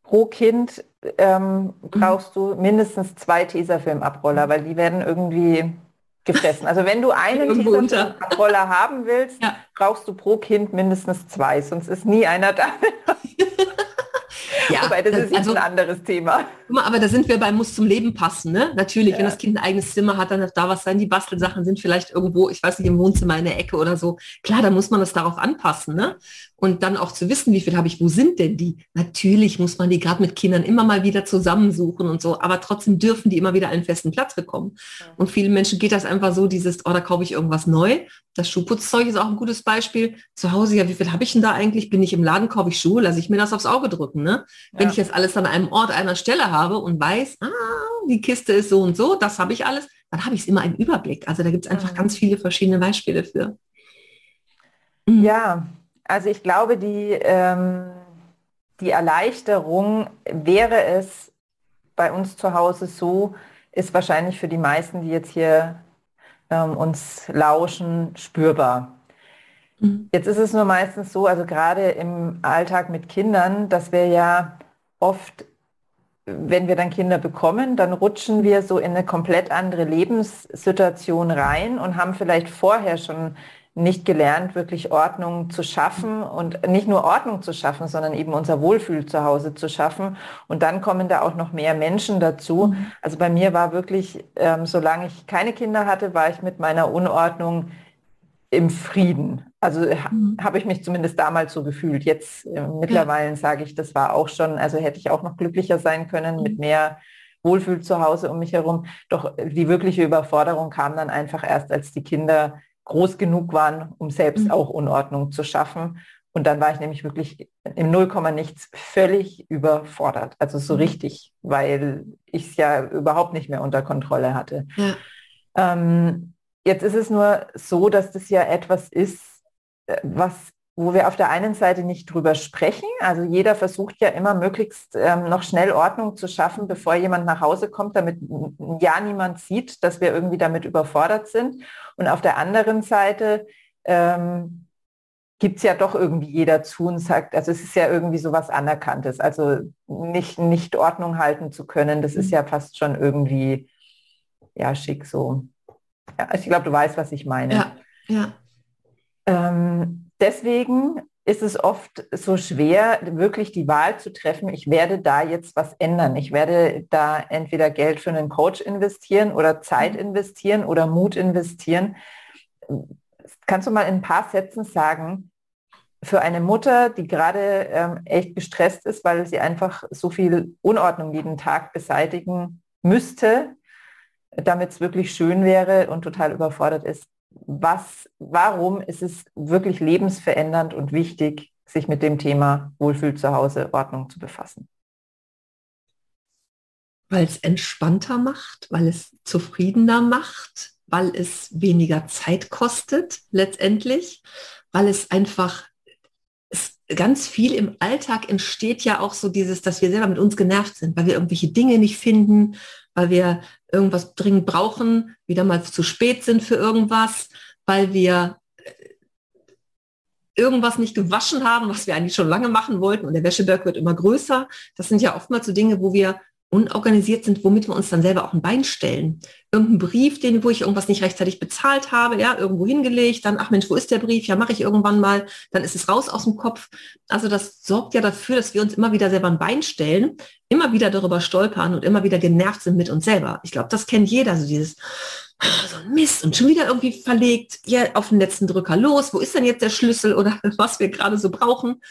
pro Kind ähm, brauchst du mindestens zwei Tesafilm-Abroller, weil die werden irgendwie gefressen. Also wenn du einen Tesafilm-Abroller haben willst, ja. brauchst du pro Kind mindestens zwei, sonst ist nie einer da. Ja, Wobei, das ist also, ein anderes Thema. Aber da sind wir bei Muss zum Leben passen. Ne? Natürlich, ja. wenn das Kind ein eigenes Zimmer hat, dann darf da was sein. Die Bastelsachen sind vielleicht irgendwo, ich weiß nicht, im Wohnzimmer in der Ecke oder so. Klar, da muss man das darauf anpassen. Ne? Und dann auch zu wissen, wie viel habe ich, wo sind denn die? Natürlich muss man die gerade mit Kindern immer mal wieder zusammensuchen und so, aber trotzdem dürfen die immer wieder einen festen Platz bekommen. Und vielen Menschen geht das einfach so, dieses, oh, da kaufe ich irgendwas neu. Das Schuhputzzeug ist auch ein gutes Beispiel. Zu Hause, ja, wie viel habe ich denn da eigentlich? Bin ich im Laden, kaufe ich Schuhe, lasse ich mir das aufs Auge drücken. Ne? Ja. Wenn ich jetzt alles an einem Ort, einer Stelle habe und weiß, ah, die Kiste ist so und so, das habe ich alles, dann habe ich es immer im Überblick. Also da gibt es einfach ganz viele verschiedene Beispiele für. Mhm. Ja, also ich glaube, die, ähm, die Erleichterung wäre es bei uns zu Hause so, ist wahrscheinlich für die meisten, die jetzt hier ähm, uns lauschen, spürbar. Mhm. Jetzt ist es nur meistens so, also gerade im Alltag mit Kindern, dass wir ja oft, wenn wir dann Kinder bekommen, dann rutschen wir so in eine komplett andere Lebenssituation rein und haben vielleicht vorher schon nicht gelernt, wirklich Ordnung zu schaffen und nicht nur Ordnung zu schaffen, sondern eben unser Wohlfühl zu Hause zu schaffen. Und dann kommen da auch noch mehr Menschen dazu. Mhm. Also bei mir war wirklich, ähm, solange ich keine Kinder hatte, war ich mit meiner Unordnung im Frieden. Also mhm. habe ich mich zumindest damals so gefühlt. Jetzt äh, mittlerweile ja. sage ich, das war auch schon, also hätte ich auch noch glücklicher sein können mhm. mit mehr Wohlfühl zu Hause um mich herum. Doch die wirkliche Überforderung kam dann einfach erst, als die Kinder groß genug waren, um selbst mhm. auch Unordnung zu schaffen. Und dann war ich nämlich wirklich im Nullkomma nichts völlig überfordert. Also so mhm. richtig, weil ich es ja überhaupt nicht mehr unter Kontrolle hatte. Ja. Ähm, jetzt ist es nur so, dass das ja etwas ist, äh, was wo wir auf der einen Seite nicht drüber sprechen. Also jeder versucht ja immer möglichst ähm, noch schnell Ordnung zu schaffen, bevor jemand nach Hause kommt, damit ja niemand sieht, dass wir irgendwie damit überfordert sind. Und auf der anderen Seite ähm, gibt es ja doch irgendwie jeder zu und sagt, also es ist ja irgendwie so was Anerkanntes. Also nicht, nicht Ordnung halten zu können, das ist ja fast schon irgendwie ja schick so. Ja, ich glaube, du weißt, was ich meine. Ja, ja. Ähm, deswegen ist es oft so schwer, wirklich die Wahl zu treffen, ich werde da jetzt was ändern. Ich werde da entweder Geld für einen Coach investieren oder Zeit mhm. investieren oder Mut investieren. Kannst du mal in ein paar Sätzen sagen, für eine Mutter, die gerade ähm, echt gestresst ist, weil sie einfach so viel Unordnung jeden Tag beseitigen müsste, damit es wirklich schön wäre und total überfordert ist, was, warum ist es wirklich lebensverändernd und wichtig, sich mit dem Thema Wohlfühl zu Hause, Ordnung zu befassen? weil es entspannter macht, weil es zufriedener macht, weil es weniger Zeit kostet letztendlich, weil es einfach es ganz viel im Alltag entsteht ja auch so dieses, dass wir selber mit uns genervt sind, weil wir irgendwelche Dinge nicht finden, weil wir irgendwas dringend brauchen, wieder mal zu spät sind für irgendwas, weil wir äh, irgendwas nicht gewaschen haben, was wir eigentlich schon lange machen wollten und der Wäscheberg wird immer größer. Das sind ja oftmals so Dinge, wo wir unorganisiert sind, womit wir uns dann selber auch ein Bein stellen. Irgendein Brief, den, wo ich irgendwas nicht rechtzeitig bezahlt habe, ja, irgendwo hingelegt, dann, ach Mensch, wo ist der Brief? Ja, mache ich irgendwann mal, dann ist es raus aus dem Kopf. Also das sorgt ja dafür, dass wir uns immer wieder selber ein Bein stellen, immer wieder darüber stolpern und immer wieder genervt sind mit uns selber. Ich glaube, das kennt jeder, so dieses, ah, so ein Mist und schon wieder irgendwie verlegt, ja, auf den letzten Drücker los, wo ist denn jetzt der Schlüssel oder was wir gerade so brauchen?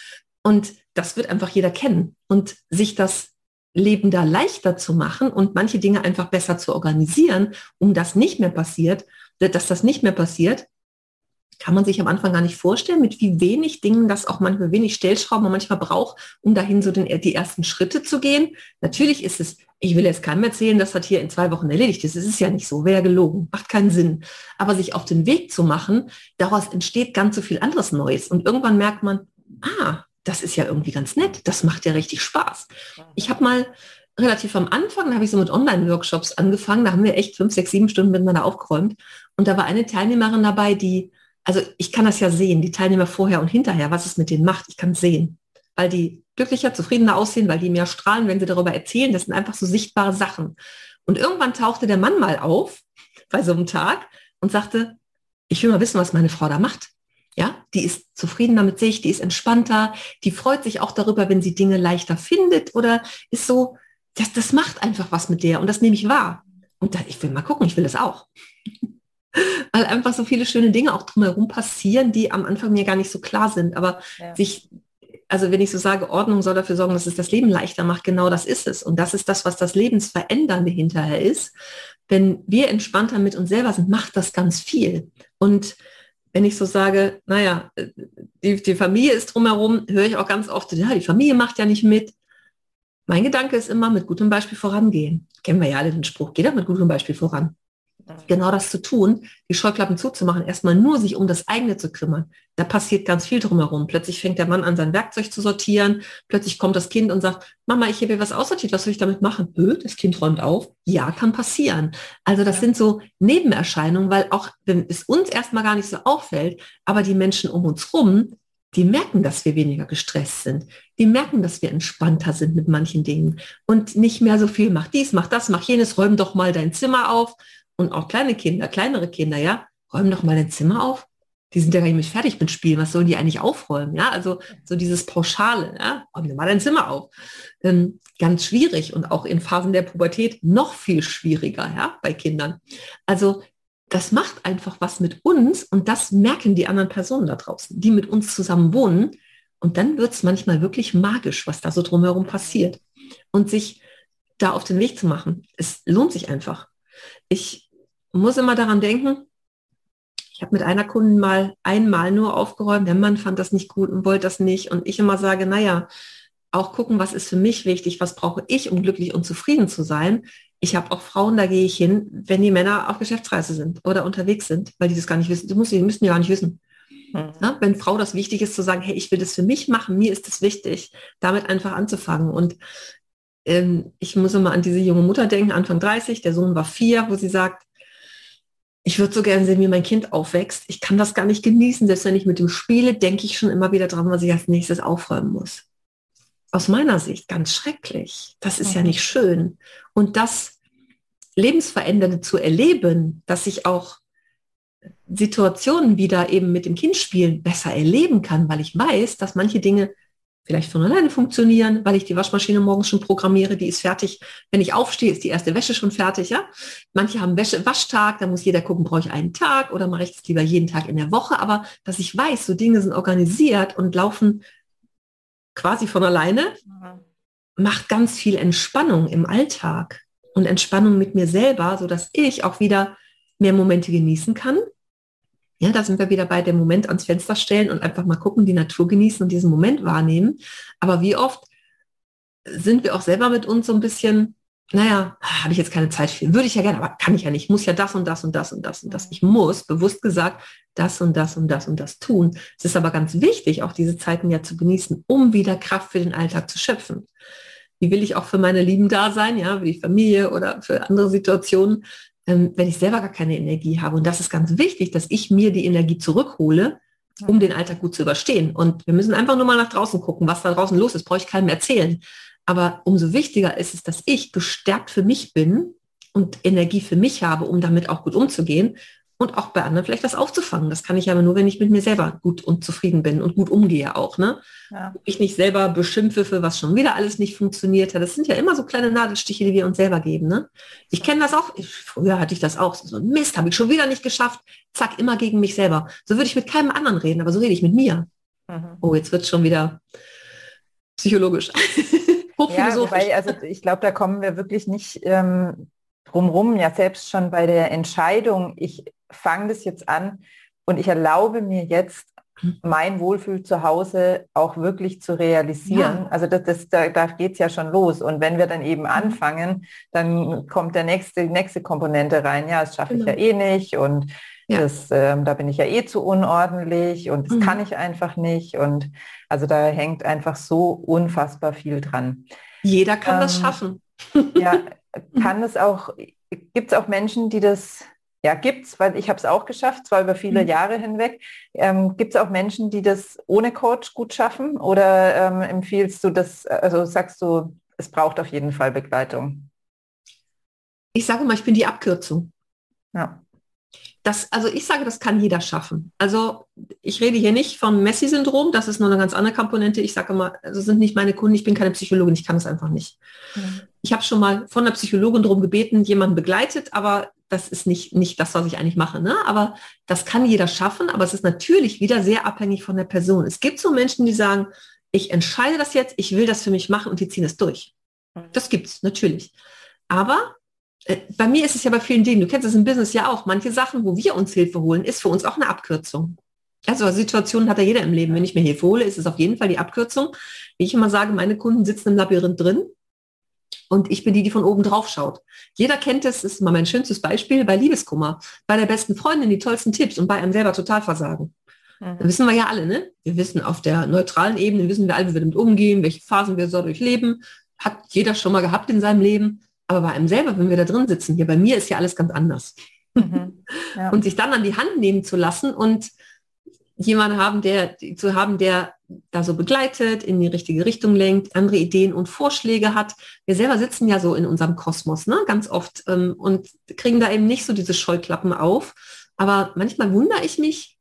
Und das wird einfach jeder kennen und sich das Leben da leichter zu machen und manche Dinge einfach besser zu organisieren, um das nicht mehr passiert, dass das nicht mehr passiert, kann man sich am Anfang gar nicht vorstellen, mit wie wenig Dingen das auch manchmal wenig Stellschrauben man manchmal braucht, um dahin so den, die ersten Schritte zu gehen. Natürlich ist es, ich will jetzt keinem erzählen, das hat hier in zwei Wochen erledigt ist. Es ist ja nicht so, wäre gelogen, macht keinen Sinn. Aber sich auf den Weg zu machen, daraus entsteht ganz so viel anderes Neues. Und irgendwann merkt man, ah, das ist ja irgendwie ganz nett, das macht ja richtig Spaß. Ich habe mal relativ am Anfang, da habe ich so mit Online-Workshops angefangen, da haben wir echt fünf, sechs, sieben Stunden miteinander aufgeräumt. Und da war eine Teilnehmerin dabei, die, also ich kann das ja sehen, die Teilnehmer vorher und hinterher, was es mit denen macht, ich kann es sehen. Weil die glücklicher, zufriedener aussehen, weil die mehr strahlen, wenn sie darüber erzählen. Das sind einfach so sichtbare Sachen. Und irgendwann tauchte der Mann mal auf bei so einem Tag und sagte, ich will mal wissen, was meine Frau da macht. Ja, die ist zufriedener mit sich, die ist entspannter, die freut sich auch darüber, wenn sie Dinge leichter findet oder ist so, das, das macht einfach was mit der und das nehme ich wahr. Und da, ich will mal gucken, ich will das auch. Weil einfach so viele schöne Dinge auch drumherum passieren, die am Anfang mir gar nicht so klar sind. Aber ja. sich, also wenn ich so sage, Ordnung soll dafür sorgen, dass es das Leben leichter macht, genau das ist es. Und das ist das, was das Lebensverändernde hinterher ist. Wenn wir entspannter mit uns selber sind, macht das ganz viel. Und wenn ich so sage, naja, die, die Familie ist drumherum, höre ich auch ganz oft, ja, die Familie macht ja nicht mit. Mein Gedanke ist immer, mit gutem Beispiel vorangehen. Kennen wir ja alle den Spruch, geht doch mit gutem Beispiel voran genau das zu tun, die Scheuklappen zuzumachen, erstmal nur sich um das eigene zu kümmern. Da passiert ganz viel drumherum. Plötzlich fängt der Mann an, sein Werkzeug zu sortieren. Plötzlich kommt das Kind und sagt, Mama, ich habe was aussortiert, was soll ich damit machen? Öh, das Kind räumt auf. Ja, kann passieren. Also das sind so Nebenerscheinungen, weil auch wenn es uns erstmal gar nicht so auffällt, aber die Menschen um uns rum, die merken, dass wir weniger gestresst sind. Die merken, dass wir entspannter sind mit manchen Dingen und nicht mehr so viel, mach dies, mach das, mach jenes, räum doch mal dein Zimmer auf und auch kleine Kinder, kleinere Kinder, ja, räumen doch mal dein Zimmer auf. Die sind ja gar nicht mit fertig mit Spielen. Was sollen die eigentlich aufräumen? Ja, also so dieses Pauschale, ja, räum dir mal dein Zimmer auf. Ähm, ganz schwierig und auch in Phasen der Pubertät noch viel schwieriger, ja, bei Kindern. Also das macht einfach was mit uns und das merken die anderen Personen da draußen, die mit uns zusammen wohnen. Und dann wird es manchmal wirklich magisch, was da so drumherum passiert. Und sich da auf den Weg zu machen, es lohnt sich einfach. Ich muss immer daran denken, ich habe mit einer Kundin mal einmal nur aufgeräumt, der Mann fand das nicht gut und wollte das nicht. Und ich immer sage, naja, auch gucken, was ist für mich wichtig, was brauche ich, um glücklich und zufrieden zu sein. Ich habe auch Frauen, da gehe ich hin, wenn die Männer auf Geschäftsreise sind oder unterwegs sind, weil die das gar nicht wissen. Die, müssen, die müssen ja gar nicht wissen. Ja, wenn Frau das wichtig ist, zu sagen, hey, ich will das für mich machen, mir ist das wichtig, damit einfach anzufangen. Und ähm, ich muss immer an diese junge Mutter denken, Anfang 30, der Sohn war vier, wo sie sagt, ich würde so gerne sehen, wie mein Kind aufwächst. Ich kann das gar nicht genießen. Selbst wenn ich mit dem spiele, denke ich schon immer wieder dran, was ich als nächstes aufräumen muss. Aus meiner Sicht ganz schrecklich. Das ist mhm. ja nicht schön. Und das Lebensverändernde zu erleben, dass ich auch Situationen wieder eben mit dem Kind spielen besser erleben kann, weil ich weiß, dass manche Dinge vielleicht von alleine funktionieren, weil ich die Waschmaschine morgens schon programmiere, die ist fertig. Wenn ich aufstehe, ist die erste Wäsche schon fertig. Ja? Manche haben Wäsche, Waschtag, da muss jeder gucken, brauche ich einen Tag oder mache ich das lieber jeden Tag in der Woche. Aber dass ich weiß, so Dinge sind organisiert und laufen quasi von alleine, macht ganz viel Entspannung im Alltag und Entspannung mit mir selber, so dass ich auch wieder mehr Momente genießen kann ja, da sind wir wieder bei dem Moment ans Fenster stellen und einfach mal gucken, die Natur genießen und diesen Moment wahrnehmen. Aber wie oft sind wir auch selber mit uns so ein bisschen naja, habe ich jetzt keine Zeit für. Würde ich ja gerne, aber kann ich ja nicht. Muss ja das und das und das und das und das. Ich muss, bewusst gesagt, das und das und das und das tun. Es ist aber ganz wichtig, auch diese Zeiten ja zu genießen, um wieder Kraft für den Alltag zu schöpfen. Wie will ich auch für meine Lieben da sein, ja, für die Familie oder für andere Situationen, wenn ich selber gar keine Energie habe. Und das ist ganz wichtig, dass ich mir die Energie zurückhole, um den Alltag gut zu überstehen. Und wir müssen einfach nur mal nach draußen gucken, was da draußen los ist. Brauche ich keinem erzählen. Aber umso wichtiger ist es, dass ich gestärkt für mich bin und Energie für mich habe, um damit auch gut umzugehen und auch bei anderen vielleicht was aufzufangen. Das kann ich aber nur, wenn ich mit mir selber gut und zufrieden bin und gut umgehe auch. Ne? Ja. Ich nicht selber beschimpfe für was schon wieder alles nicht funktioniert hat. Das sind ja immer so kleine Nadelstiche, die wir uns selber geben. Ne? Ich kenne das auch. Ich, früher hatte ich das auch. So Mist, habe ich schon wieder nicht geschafft. Zack, immer gegen mich selber. So würde ich mit keinem anderen reden, aber so rede ich mit mir. Mhm. Oh, jetzt wird es schon wieder psychologisch. Ja, wobei, also ich glaube, da kommen wir wirklich nicht ähm, drumrum. Ja, selbst schon bei der Entscheidung, ich fange das jetzt an und ich erlaube mir jetzt, mein Wohlfühl zu Hause auch wirklich zu realisieren. Ja. Also das, das, da, da geht es ja schon los. Und wenn wir dann eben mhm. anfangen, dann kommt der nächste, nächste Komponente rein. Ja, das schaffe genau. ich ja eh nicht und ja. Das, ähm, da bin ich ja eh zu unordentlich und das mhm. kann ich einfach nicht. Und also da hängt einfach so unfassbar viel dran. Jeder kann ähm, das schaffen. ja, kann es auch, gibt es auch Menschen, die das, ja, gibt es, weil ich habe es auch geschafft, zwar über viele mhm. Jahre hinweg. Ähm, gibt es auch Menschen, die das ohne Coach gut schaffen? Oder ähm, empfiehlst du das, also sagst du, es braucht auf jeden Fall Begleitung? Ich sage mal, ich bin die Abkürzung. Ja das, also ich sage, das kann jeder schaffen. Also ich rede hier nicht von Messi-Syndrom, das ist nur eine ganz andere Komponente. Ich sage immer, also sind nicht meine Kunden, ich bin keine Psychologin, ich kann es einfach nicht. Mhm. Ich habe schon mal von der Psychologin darum gebeten, jemanden begleitet, aber das ist nicht, nicht das, was ich eigentlich mache. Ne? Aber das kann jeder schaffen, aber es ist natürlich wieder sehr abhängig von der Person. Es gibt so Menschen, die sagen, ich entscheide das jetzt, ich will das für mich machen und die ziehen es durch. Mhm. Das gibt es natürlich. Aber äh, bei mir ist es ja bei vielen Dingen, du kennst es im Business ja auch, manche Sachen, wo wir uns Hilfe holen, ist für uns auch eine Abkürzung. Also Situationen hat ja jeder im Leben. Wenn ich mir Hilfe hole, ist es auf jeden Fall die Abkürzung. Wie ich immer sage, meine Kunden sitzen im Labyrinth drin und ich bin die, die von oben drauf schaut. Jeder kennt es, ist mal mein schönstes Beispiel bei Liebeskummer, bei der besten Freundin die tollsten Tipps und bei einem selber Totalversagen. Mhm. Da wissen wir ja alle, ne? Wir wissen auf der neutralen Ebene, wissen wir alle, wie wir damit umgehen, welche Phasen wir so durchleben. Hat jeder schon mal gehabt in seinem Leben. Aber bei einem selber, wenn wir da drin sitzen, hier bei mir ist ja alles ganz anders. Mhm. Ja. Und sich dann an die Hand nehmen zu lassen und jemanden haben, der zu haben, der da so begleitet, in die richtige Richtung lenkt, andere Ideen und Vorschläge hat. Wir selber sitzen ja so in unserem Kosmos, ne, ganz oft ähm, und kriegen da eben nicht so diese Scheuklappen auf. Aber manchmal wundere ich mich,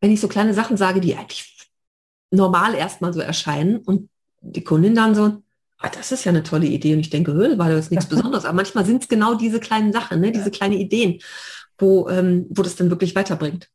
wenn ich so kleine Sachen sage, die eigentlich normal erstmal so erscheinen und die Kundin dann so, ah, das ist ja eine tolle Idee. Und ich denke, war das nichts Besonderes. Aber manchmal sind es genau diese kleinen Sachen, ne? diese kleinen Ideen, wo, ähm, wo das dann wirklich weiterbringt.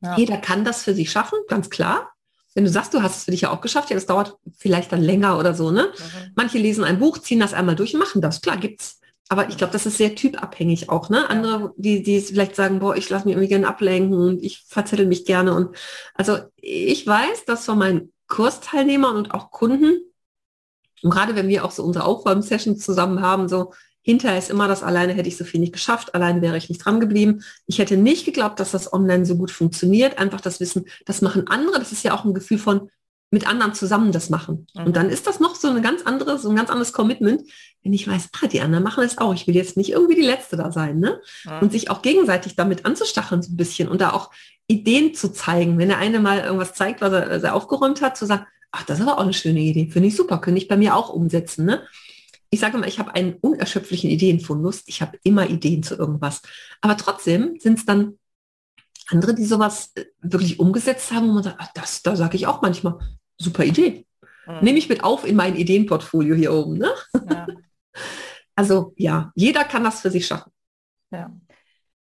Ja. Jeder kann das für sich schaffen, ganz klar. Wenn du sagst, du hast es für dich ja auch geschafft, ja, das dauert vielleicht dann länger oder so. Ne? Mhm. Manche lesen ein Buch, ziehen das einmal durch und machen das. Klar, gibt's. Aber ich glaube, das ist sehr typabhängig auch. Ne? Andere, die, die vielleicht sagen, boah, ich lasse mich irgendwie gerne ablenken und ich verzettel mich gerne. Und also ich weiß, dass von meinen Kursteilnehmern und auch Kunden und gerade wenn wir auch so unsere Aufräum-Sessions zusammen haben, so hinterher ist immer das alleine hätte ich so viel nicht geschafft, allein wäre ich nicht dran geblieben. Ich hätte nicht geglaubt, dass das online so gut funktioniert. Einfach das Wissen, das machen andere. Das ist ja auch ein Gefühl von mit anderen zusammen das machen. Mhm. Und dann ist das noch so eine ganz andere, so ein ganz anderes Commitment, wenn ich weiß, ah, die anderen machen es auch. Ich will jetzt nicht irgendwie die Letzte da sein, ne? Mhm. Und sich auch gegenseitig damit anzustacheln so ein bisschen und da auch Ideen zu zeigen. Wenn der eine mal irgendwas zeigt, was er, was er aufgeräumt hat, zu sagen, ach, das ist aber auch eine schöne Idee, finde ich super, könnte ich bei mir auch umsetzen. Ne? Ich sage mal, ich habe einen unerschöpflichen Ideenfundus, ich habe immer Ideen zu irgendwas. Aber trotzdem sind es dann andere, die sowas äh, wirklich umgesetzt haben, wo man sagt, ach, das, da sage ich auch manchmal, super Idee. Mhm. Nehme ich mit auf in mein Ideenportfolio hier oben. Ne? Ja. Also ja, jeder kann das für sich schaffen. Ja.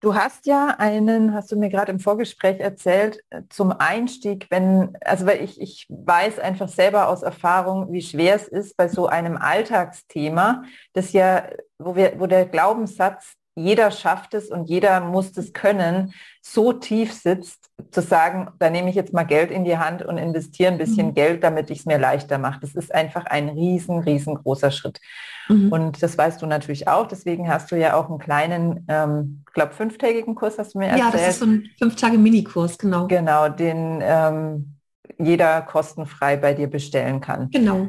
Du hast ja einen, hast du mir gerade im Vorgespräch erzählt, äh, zum Einstieg, wenn, also weil ich, ich weiß einfach selber aus Erfahrung, wie schwer es ist bei so einem Alltagsthema, das ja, wo wir, wo der Glaubenssatz jeder schafft es und jeder muss es können, so tief sitzt, zu sagen, da nehme ich jetzt mal Geld in die Hand und investiere ein bisschen mhm. Geld, damit ich es mir leichter mache. Das ist einfach ein riesen, riesengroßer Schritt. Mhm. Und das weißt du natürlich auch. Deswegen hast du ja auch einen kleinen, ähm, glaube fünftägigen Kurs, hast du mir erzählt. Ja, das ist so ein fünf Tage Minikurs, genau. Genau, den ähm, jeder kostenfrei bei dir bestellen kann. Genau.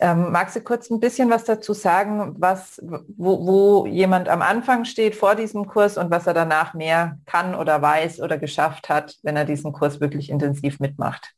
Ähm, magst du kurz ein bisschen was dazu sagen, was, wo, wo jemand am Anfang steht vor diesem Kurs und was er danach mehr kann oder weiß oder geschafft hat, wenn er diesen Kurs wirklich intensiv mitmacht?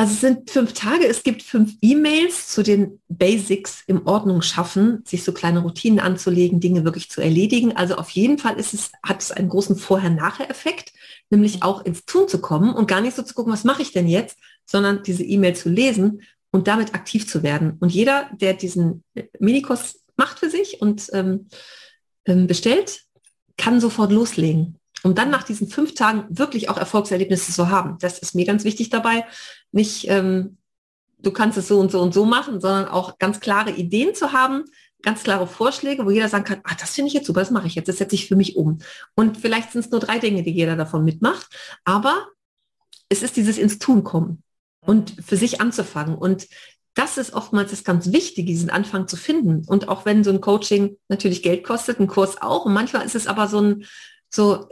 Also es sind fünf Tage, es gibt fünf E-Mails zu den Basics im Ordnung schaffen, sich so kleine Routinen anzulegen, Dinge wirklich zu erledigen. Also auf jeden Fall ist es, hat es einen großen Vorher-Nachher-Effekt, nämlich auch ins Tun zu kommen und gar nicht so zu gucken, was mache ich denn jetzt, sondern diese E-Mail zu lesen und damit aktiv zu werden. Und jeder, der diesen äh, Minikurs macht für sich und ähm, ähm, bestellt, kann sofort loslegen. Um dann nach diesen fünf Tagen wirklich auch Erfolgserlebnisse zu haben. Das ist mir ganz wichtig dabei. Nicht, ähm, du kannst es so und so und so machen, sondern auch ganz klare Ideen zu haben, ganz klare Vorschläge, wo jeder sagen kann, ah, das finde ich jetzt super, das mache ich jetzt, das setze ich für mich um. Und vielleicht sind es nur drei Dinge, die jeder davon mitmacht, aber es ist dieses ins Tun kommen und für sich anzufangen. Und das ist oftmals das ganz Wichtige, diesen Anfang zu finden. Und auch wenn so ein Coaching natürlich Geld kostet, ein Kurs auch, und manchmal ist es aber so ein, so,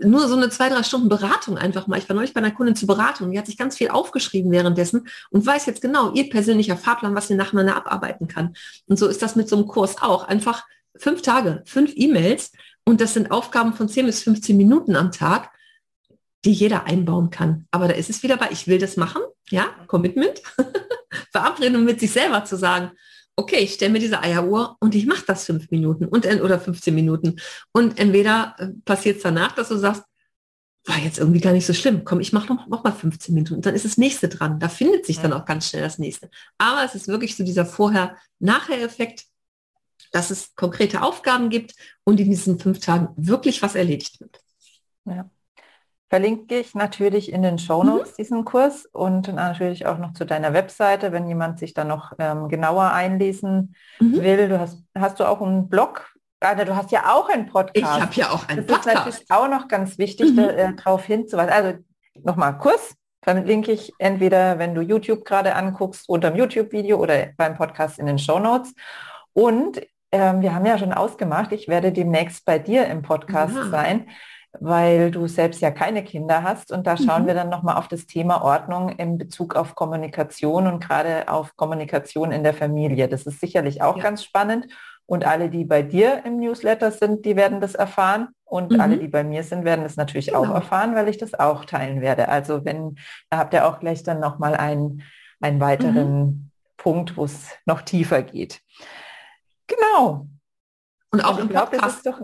nur so eine zwei, drei Stunden Beratung einfach mal. Ich war neulich bei einer Kundin zur Beratung, die hat sich ganz viel aufgeschrieben währenddessen und weiß jetzt genau ihr persönlicher Fahrplan, was sie nacheinander abarbeiten kann. Und so ist das mit so einem Kurs auch. Einfach fünf Tage, fünf E-Mails und das sind Aufgaben von 10 bis 15 Minuten am Tag die jeder einbauen kann. Aber da ist es wieder bei, ich will das machen, ja, Commitment, Verabredung mit sich selber zu sagen, okay, ich stelle mir diese Eieruhr und ich mache das fünf Minuten und oder 15 Minuten. Und entweder äh, passiert es danach, dass du sagst, war jetzt irgendwie gar nicht so schlimm. Komm, ich mache noch, noch mal 15 Minuten und dann ist das nächste dran. Da findet sich dann auch ganz schnell das nächste. Aber es ist wirklich so dieser Vorher-Nachher-Effekt, dass es konkrete Aufgaben gibt und in diesen fünf Tagen wirklich was erledigt wird. Ja. Verlinke ich natürlich in den Show Notes mhm. diesen Kurs und natürlich auch noch zu deiner Webseite, wenn jemand sich da noch ähm, genauer einlesen mhm. will. Du hast, hast du auch einen Blog? Also du hast ja auch einen Podcast. Ich habe ja auch einen das Podcast. Das ist natürlich auch noch ganz wichtig, mhm. äh, darauf hinzuweisen. Also nochmal Kurs verlinke ich entweder, wenn du YouTube gerade anguckst, unter dem YouTube-Video oder beim Podcast in den Show Notes. Und ähm, wir haben ja schon ausgemacht, ich werde demnächst bei dir im Podcast ja. sein weil du selbst ja keine Kinder hast. Und da schauen mhm. wir dann nochmal auf das Thema Ordnung in Bezug auf Kommunikation und gerade auf Kommunikation in der Familie. Das ist sicherlich auch ja. ganz spannend. Und alle, die bei dir im Newsletter sind, die werden das erfahren. Und mhm. alle, die bei mir sind, werden das natürlich genau. auch erfahren, weil ich das auch teilen werde. Also wenn, da habt ihr auch gleich dann nochmal einen, einen weiteren mhm. Punkt, wo es noch tiefer geht. Genau. Und auch im Podcast, das ist doch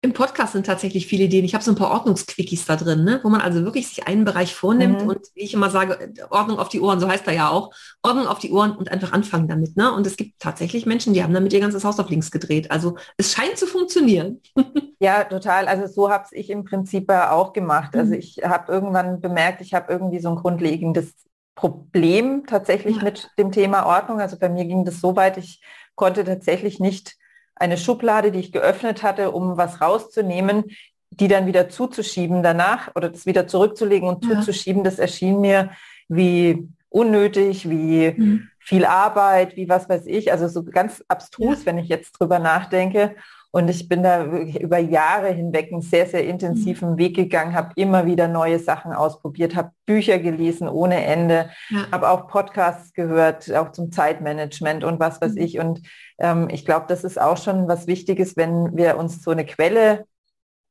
im Podcast sind tatsächlich viele Ideen. Ich habe so ein paar Ordnungsquickies da drin, ne? wo man also wirklich sich einen Bereich vornimmt mhm. und wie ich immer sage, Ordnung auf die Ohren, so heißt er ja auch, Ordnung auf die Ohren und einfach anfangen damit. Ne? Und es gibt tatsächlich Menschen, die haben damit ihr ganzes Haus auf links gedreht. Also es scheint zu funktionieren. Ja, total. Also so habe ich im Prinzip auch gemacht. Also mhm. ich habe irgendwann bemerkt, ich habe irgendwie so ein grundlegendes Problem tatsächlich ja. mit dem Thema Ordnung. Also bei mir ging das so weit, ich konnte tatsächlich nicht eine Schublade, die ich geöffnet hatte, um was rauszunehmen, die dann wieder zuzuschieben danach oder das wieder zurückzulegen und ja. zuzuschieben, das erschien mir wie unnötig, wie mhm. viel Arbeit, wie was weiß ich, also so ganz abstrus, ja. wenn ich jetzt drüber nachdenke. Und ich bin da über Jahre hinweg einen sehr, sehr intensiven mhm. Weg gegangen, habe immer wieder neue Sachen ausprobiert, habe Bücher gelesen ohne Ende, ja. habe auch Podcasts gehört, auch zum Zeitmanagement und was weiß mhm. ich. Und ähm, ich glaube, das ist auch schon was Wichtiges, wenn wir uns so eine Quelle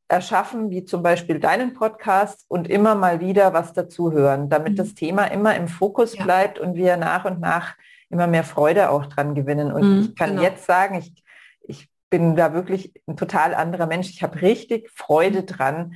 erschaffen, wie zum Beispiel deinen Podcast und immer mal wieder was dazu hören, damit mhm. das Thema immer im Fokus ja. bleibt und wir nach und nach immer mehr Freude auch dran gewinnen. Und mhm, ich kann genau. jetzt sagen, ich bin da wirklich ein total anderer Mensch. Ich habe richtig Freude dran,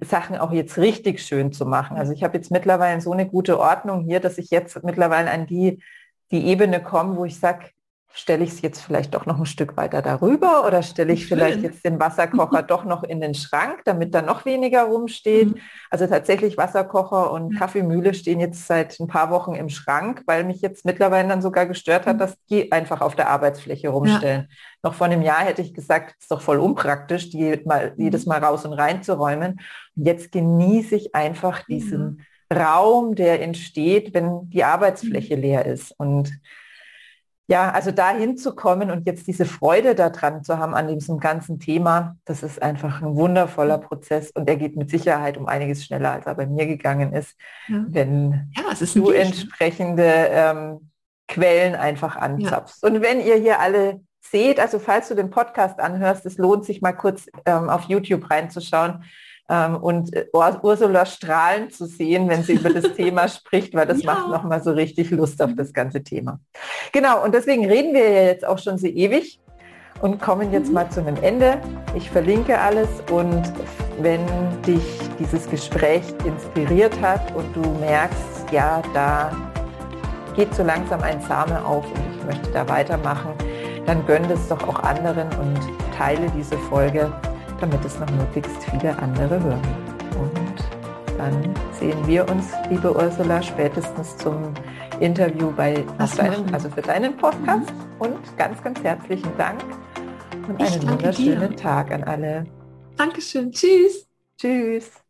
Sachen auch jetzt richtig schön zu machen. Also ich habe jetzt mittlerweile so eine gute Ordnung hier, dass ich jetzt mittlerweile an die, die Ebene komme, wo ich sage, stelle ich es jetzt vielleicht doch noch ein Stück weiter darüber oder stelle ich Schön. vielleicht jetzt den Wasserkocher doch noch in den Schrank, damit da noch weniger rumsteht. Mhm. Also tatsächlich Wasserkocher und Kaffeemühle stehen jetzt seit ein paar Wochen im Schrank, weil mich jetzt mittlerweile dann sogar gestört hat, mhm. dass die einfach auf der Arbeitsfläche rumstellen. Ja. Noch vor einem Jahr hätte ich gesagt, ist doch voll unpraktisch, die mal, mhm. jedes Mal raus und rein zu räumen. Und jetzt genieße ich einfach diesen Raum, der entsteht, wenn die Arbeitsfläche mhm. leer ist. Und ja, also da hinzukommen und jetzt diese Freude daran zu haben an diesem ganzen Thema, das ist einfach ein wundervoller Prozess und der geht mit Sicherheit um einiges schneller, als er bei mir gegangen ist, ja. wenn ja, ist du entsprechende ähm, Quellen einfach anzapfst. Ja. Und wenn ihr hier alle seht, also falls du den Podcast anhörst, es lohnt sich mal kurz ähm, auf YouTube reinzuschauen und äh, Ursula strahlen zu sehen, wenn sie über das Thema spricht, weil das ja. macht nochmal so richtig Lust auf das ganze Thema. Genau, und deswegen reden wir ja jetzt auch schon so ewig und kommen jetzt mhm. mal zu einem Ende. Ich verlinke alles und wenn dich dieses Gespräch inspiriert hat und du merkst, ja, da geht so langsam ein Same auf und ich möchte da weitermachen, dann gönn es doch auch anderen und teile diese Folge damit es noch möglichst viele andere hören. Und dann sehen wir uns, liebe Ursula, spätestens zum Interview bei deinem, also für deinen Podcast. Mhm. Und ganz, ganz herzlichen Dank und ich einen wunderschönen dir. Tag an alle. Dankeschön. Tschüss. Tschüss.